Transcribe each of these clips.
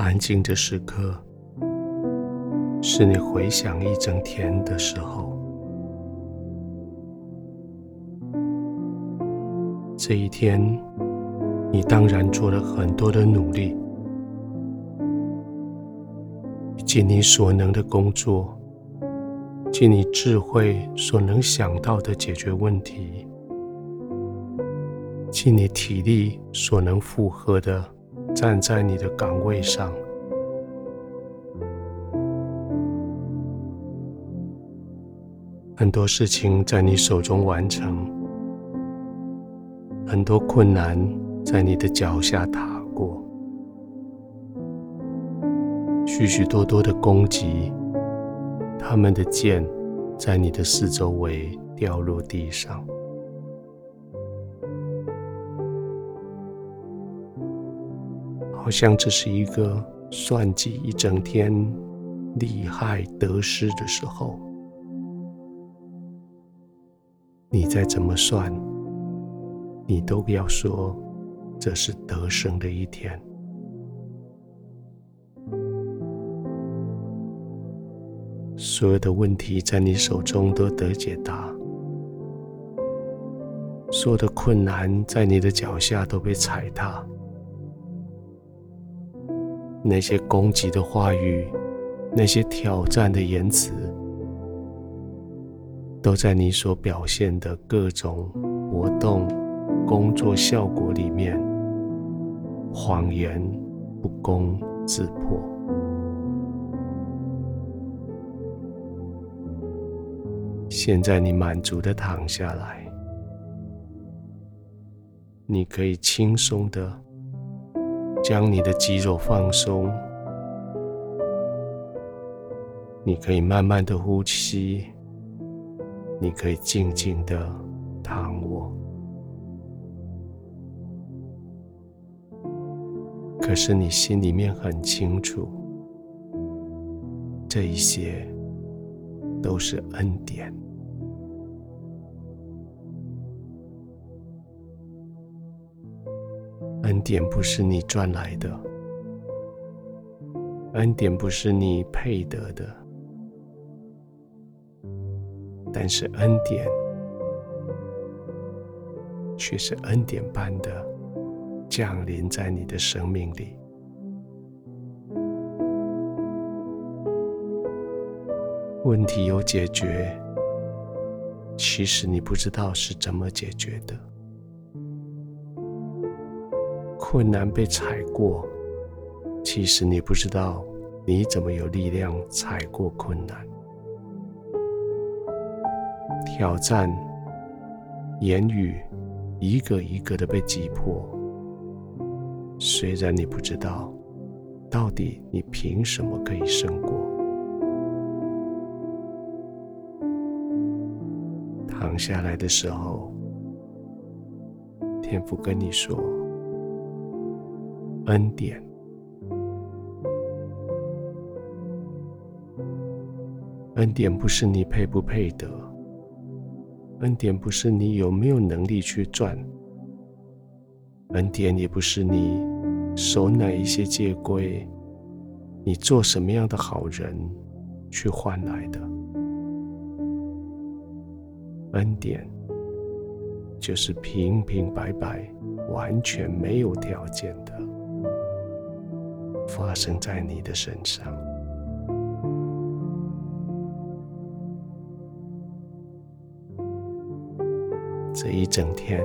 安静的时刻，是你回想一整天的时候。这一天，你当然做了很多的努力，尽你所能的工作，尽你智慧所能想到的解决问题，尽你体力所能负荷的。站在你的岗位上，很多事情在你手中完成，很多困难在你的脚下踏过，许许多多的攻击，他们的剑在你的四周围掉落地上。好像这是一个算计一整天利害得失的时候，你再怎么算，你都不要说这是得胜的一天。所有的问题在你手中都得解答，所有的困难在你的脚下都被踩踏。那些攻击的话语，那些挑战的言辞，都在你所表现的各种活动、工作效果里面，谎言不攻自破。现在你满足的躺下来，你可以轻松的。将你的肌肉放松，你可以慢慢的呼吸，你可以静静的躺卧。可是你心里面很清楚，这一些都是恩典。恩典不是你赚来的，恩典不是你配得的，但是恩典却是恩典般的降临在你的生命里。问题有解决，其实你不知道是怎么解决的。困难被踩过，其实你不知道你怎么有力量踩过困难。挑战，言语一个一个的被击破，虽然你不知道到底你凭什么可以胜过。躺下来的时候，天父跟你说。恩典，恩典不是你配不配得，恩典不是你有没有能力去赚，恩典也不是你守哪一些戒规，你做什么样的好人去换来的。恩典就是平平白白，完全没有条件。发生在你的身上。这一整天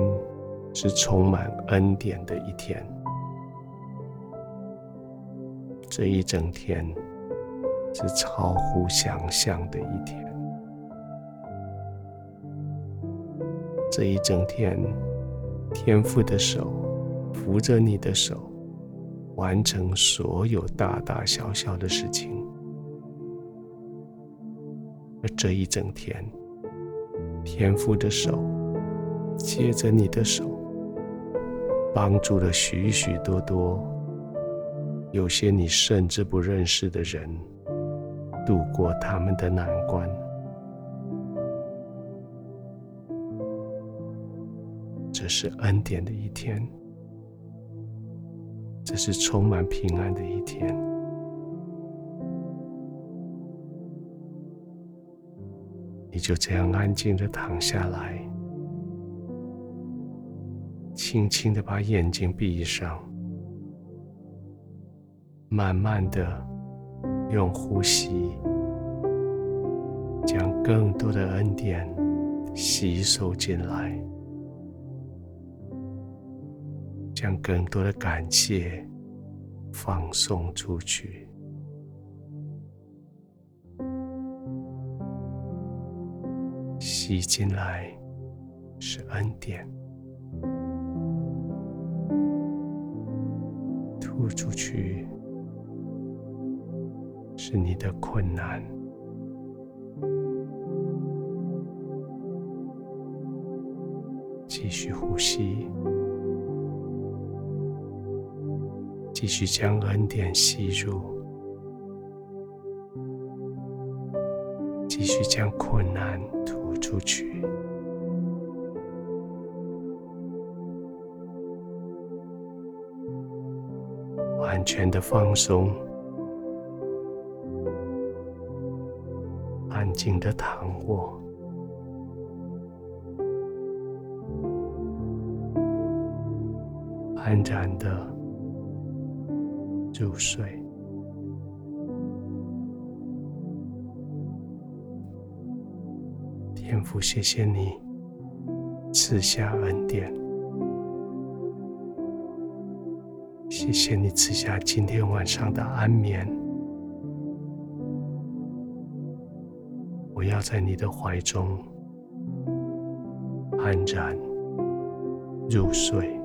是充满恩典的一天。这一整天是超乎想象的一天。这一整天，天父的手扶着你的手。完成所有大大小小的事情，而这一整天，天父的手接着你的手，帮助了许许多多有些你甚至不认识的人度过他们的难关。这是恩典的一天。这是充满平安的一天。你就这样安静的躺下来轻轻的把眼睛闭上慢慢的用呼吸将更多的恩典吸收进来。将更多的感谢放送出去。吸进来是恩典，吐出去是你的困难。继续呼吸，继续将恩典吸入，继续将困难吐出去，完全的放松，安静的躺卧。安然的入睡。天父，谢谢你赐下恩典，谢谢你赐下今天晚上的安眠。我要在你的怀中安然入睡。